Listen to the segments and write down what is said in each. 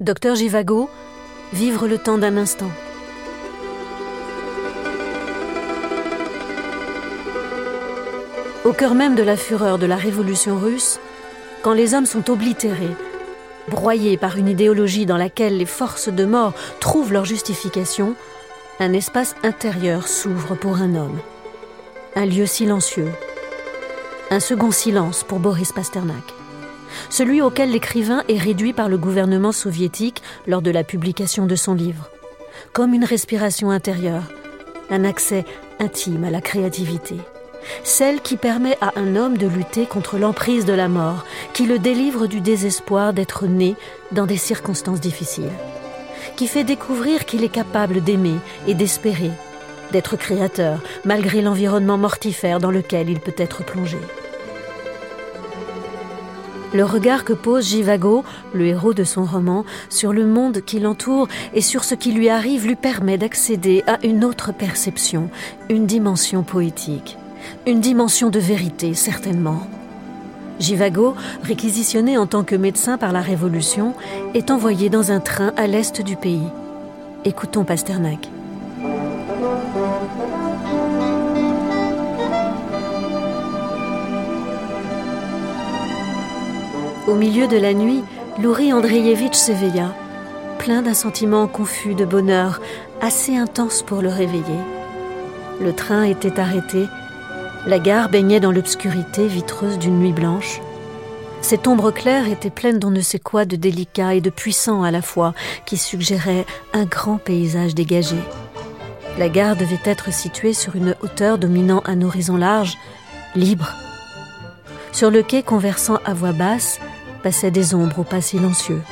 Docteur Givago, vivre le temps d'un instant. Au cœur même de la fureur de la révolution russe, quand les hommes sont oblitérés, broyés par une idéologie dans laquelle les forces de mort trouvent leur justification, un espace intérieur s'ouvre pour un homme. Un lieu silencieux. Un second silence pour Boris Pasternak celui auquel l'écrivain est réduit par le gouvernement soviétique lors de la publication de son livre, comme une respiration intérieure, un accès intime à la créativité, celle qui permet à un homme de lutter contre l'emprise de la mort, qui le délivre du désespoir d'être né dans des circonstances difficiles, qui fait découvrir qu'il est capable d'aimer et d'espérer, d'être créateur malgré l'environnement mortifère dans lequel il peut être plongé. Le regard que pose Givago, le héros de son roman, sur le monde qui l'entoure et sur ce qui lui arrive lui permet d'accéder à une autre perception, une dimension poétique, une dimension de vérité certainement. Givago, réquisitionné en tant que médecin par la Révolution, est envoyé dans un train à l'est du pays. Écoutons Pasternak. Au milieu de la nuit, Louri Andreevitch s'éveilla, plein d'un sentiment confus de bonheur, assez intense pour le réveiller. Le train était arrêté, la gare baignait dans l'obscurité vitreuse d'une nuit blanche. Cette ombre claire était pleine d'on ne sait quoi de délicat et de puissant à la fois, qui suggérait un grand paysage dégagé. La gare devait être située sur une hauteur dominant un horizon large, libre. Sur le quai conversant à voix basse, passaient des ombres au pas silencieux.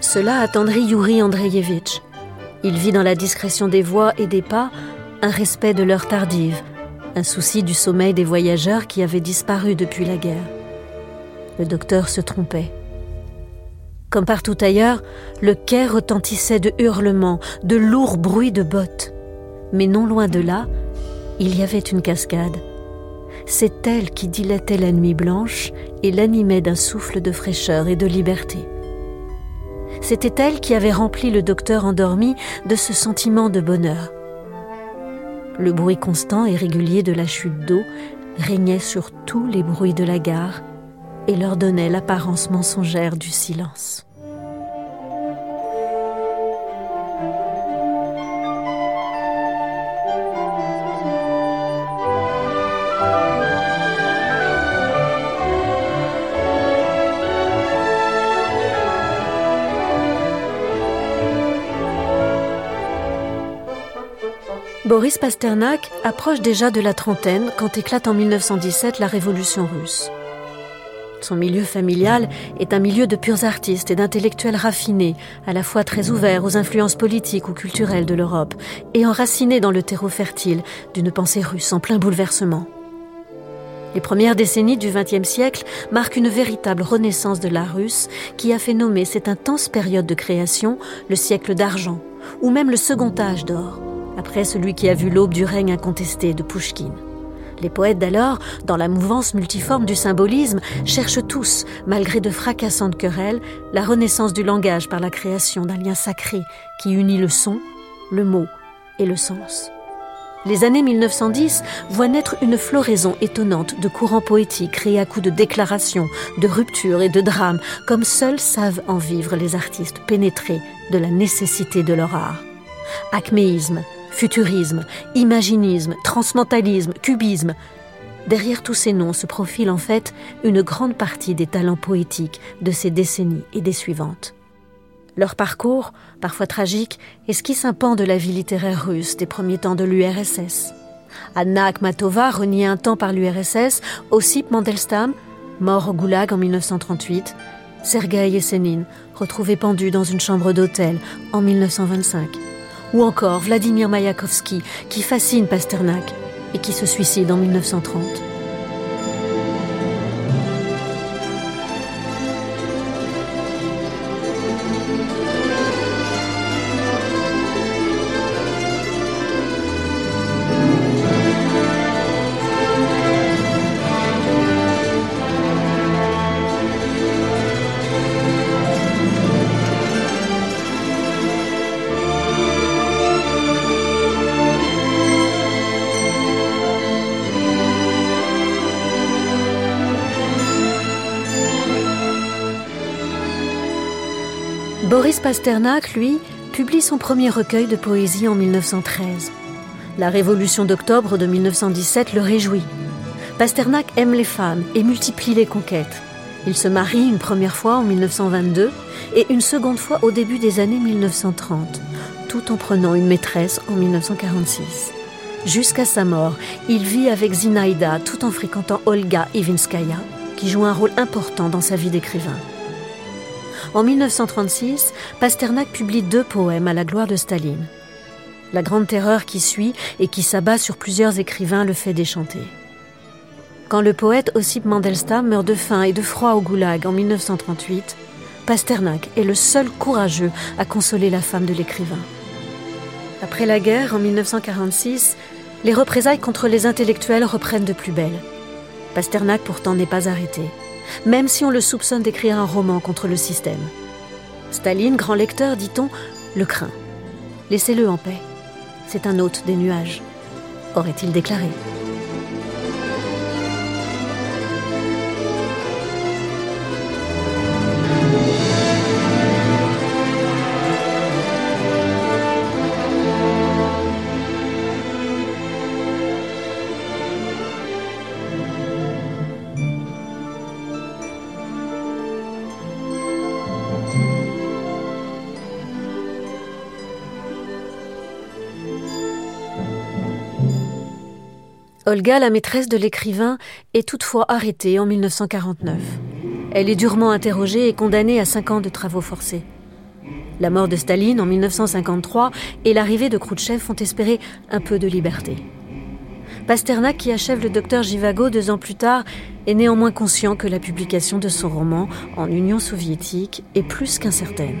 Cela attendrit Yuri Andreevitch. Il vit dans la discrétion des voix et des pas un respect de l'heure tardive, un souci du sommeil des voyageurs qui avaient disparu depuis la guerre. Le docteur se trompait. Comme partout ailleurs, le quai retentissait de hurlements, de lourds bruits de bottes. Mais non loin de là, il y avait une cascade. C'est elle qui dilatait la nuit blanche et l'animait d'un souffle de fraîcheur et de liberté. C'était elle qui avait rempli le docteur endormi de ce sentiment de bonheur. Le bruit constant et régulier de la chute d'eau régnait sur tous les bruits de la gare et leur donnait l'apparence mensongère du silence. Boris Pasternak approche déjà de la trentaine quand éclate en 1917 la révolution russe. Son milieu familial est un milieu de purs artistes et d'intellectuels raffinés, à la fois très ouverts aux influences politiques ou culturelles de l'Europe et enracinés dans le terreau fertile d'une pensée russe en plein bouleversement. Les premières décennies du XXe siècle marquent une véritable renaissance de l'art russe qui a fait nommer cette intense période de création le siècle d'argent, ou même le second âge d'or après celui qui a vu l'aube du règne incontesté de Pushkin. Les poètes d'alors, dans la mouvance multiforme du symbolisme, cherchent tous, malgré de fracassantes querelles, la renaissance du langage par la création d'un lien sacré qui unit le son, le mot et le sens. Les années 1910 voient naître une floraison étonnante de courants poétiques créés à coups de déclarations, de ruptures et de drames, comme seuls savent en vivre les artistes pénétrés de la nécessité de leur art. Acméisme, futurisme, imaginisme, transmentalisme, cubisme. Derrière tous ces noms se profile en fait une grande partie des talents poétiques de ces décennies et des suivantes. Leur parcours, parfois tragique, esquisse un pan de la vie littéraire russe des premiers temps de l'URSS. Anna Akhmatova, reniée un temps par l'URSS, Ossip Mandelstam, mort au goulag en 1938, Sergei Yesenin, retrouvé pendu dans une chambre d'hôtel en 1925 ou encore Vladimir Mayakovsky, qui fascine Pasternak et qui se suicide en 1930. Pasternak, lui, publie son premier recueil de poésie en 1913. La révolution d'octobre de 1917 le réjouit. Pasternak aime les femmes et multiplie les conquêtes. Il se marie une première fois en 1922 et une seconde fois au début des années 1930, tout en prenant une maîtresse en 1946. Jusqu'à sa mort, il vit avec Zinaïda tout en fréquentant Olga Ivinskaya, qui joue un rôle important dans sa vie d'écrivain. En 1936, Pasternak publie deux poèmes à la gloire de Staline. La grande terreur qui suit et qui s'abat sur plusieurs écrivains le fait déchanter. Quand le poète Ossip Mandelstam meurt de faim et de froid au goulag en 1938, Pasternak est le seul courageux à consoler la femme de l'écrivain. Après la guerre, en 1946, les représailles contre les intellectuels reprennent de plus belle. Pasternak pourtant n'est pas arrêté même si on le soupçonne d'écrire un roman contre le système. Staline, grand lecteur, dit-on, le craint. Laissez-le en paix. C'est un hôte des nuages, aurait-il déclaré. Olga, la maîtresse de l'écrivain, est toutefois arrêtée en 1949. Elle est durement interrogée et condamnée à cinq ans de travaux forcés. La mort de Staline en 1953 et l'arrivée de Khrouchtchev font espérer un peu de liberté. Pasternak, qui achève le docteur Jivago deux ans plus tard, est néanmoins conscient que la publication de son roman en Union soviétique est plus qu'incertaine.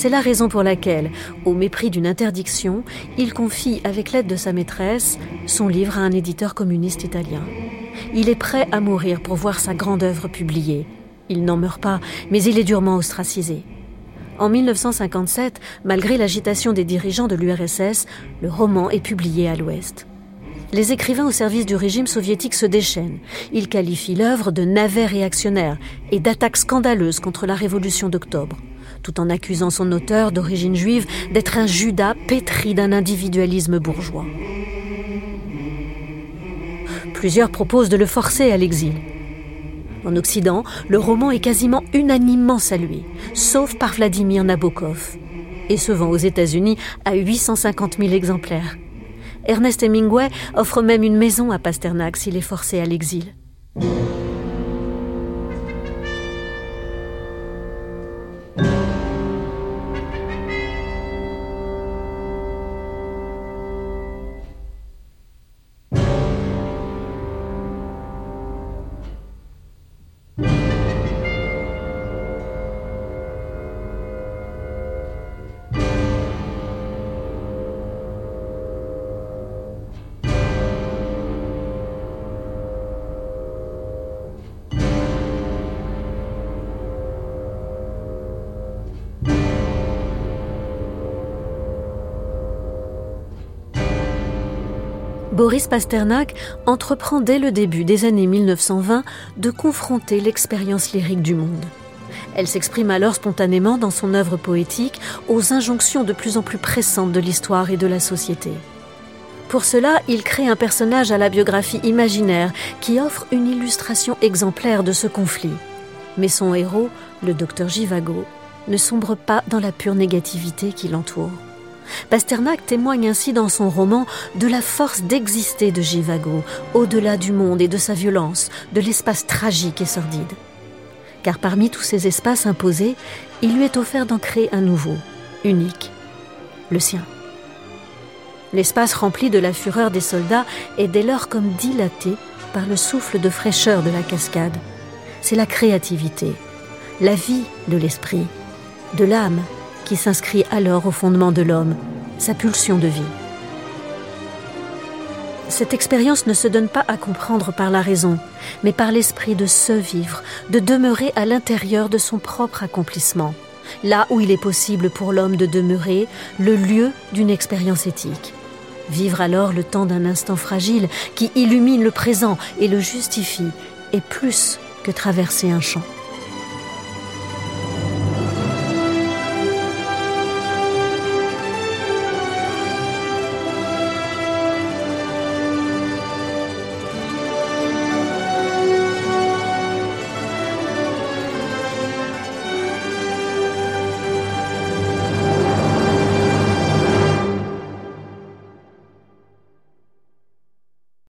C'est la raison pour laquelle, au mépris d'une interdiction, il confie, avec l'aide de sa maîtresse, son livre à un éditeur communiste italien. Il est prêt à mourir pour voir sa grande œuvre publiée. Il n'en meurt pas, mais il est durement ostracisé. En 1957, malgré l'agitation des dirigeants de l'URSS, le roman est publié à l'Ouest. Les écrivains au service du régime soviétique se déchaînent. Ils qualifient l'œuvre de navet réactionnaire et d'attaque scandaleuse contre la révolution d'octobre tout en accusant son auteur d'origine juive d'être un Judas pétri d'un individualisme bourgeois. Plusieurs proposent de le forcer à l'exil. En Occident, le roman est quasiment unanimement salué, sauf par Vladimir Nabokov, et se vend aux États-Unis à 850 000 exemplaires. Ernest Hemingway offre même une maison à Pasternak s'il est forcé à l'exil. Boris Pasternak entreprend dès le début des années 1920 de confronter l'expérience lyrique du monde. Elle s'exprime alors spontanément dans son œuvre poétique aux injonctions de plus en plus pressantes de l'histoire et de la société. Pour cela, il crée un personnage à la biographie imaginaire qui offre une illustration exemplaire de ce conflit. Mais son héros, le docteur Givago, ne sombre pas dans la pure négativité qui l'entoure. Pasternak témoigne ainsi dans son roman de la force d'exister de Givago, au-delà du monde et de sa violence, de l'espace tragique et sordide. Car parmi tous ces espaces imposés, il lui est offert d'en créer un nouveau, unique, le sien. L'espace rempli de la fureur des soldats est dès lors comme dilaté par le souffle de fraîcheur de la cascade. C'est la créativité, la vie de l'esprit, de l'âme qui s'inscrit alors au fondement de l'homme, sa pulsion de vie. Cette expérience ne se donne pas à comprendre par la raison, mais par l'esprit de se vivre, de demeurer à l'intérieur de son propre accomplissement, là où il est possible pour l'homme de demeurer, le lieu d'une expérience éthique. Vivre alors le temps d'un instant fragile qui illumine le présent et le justifie, est plus que traverser un champ.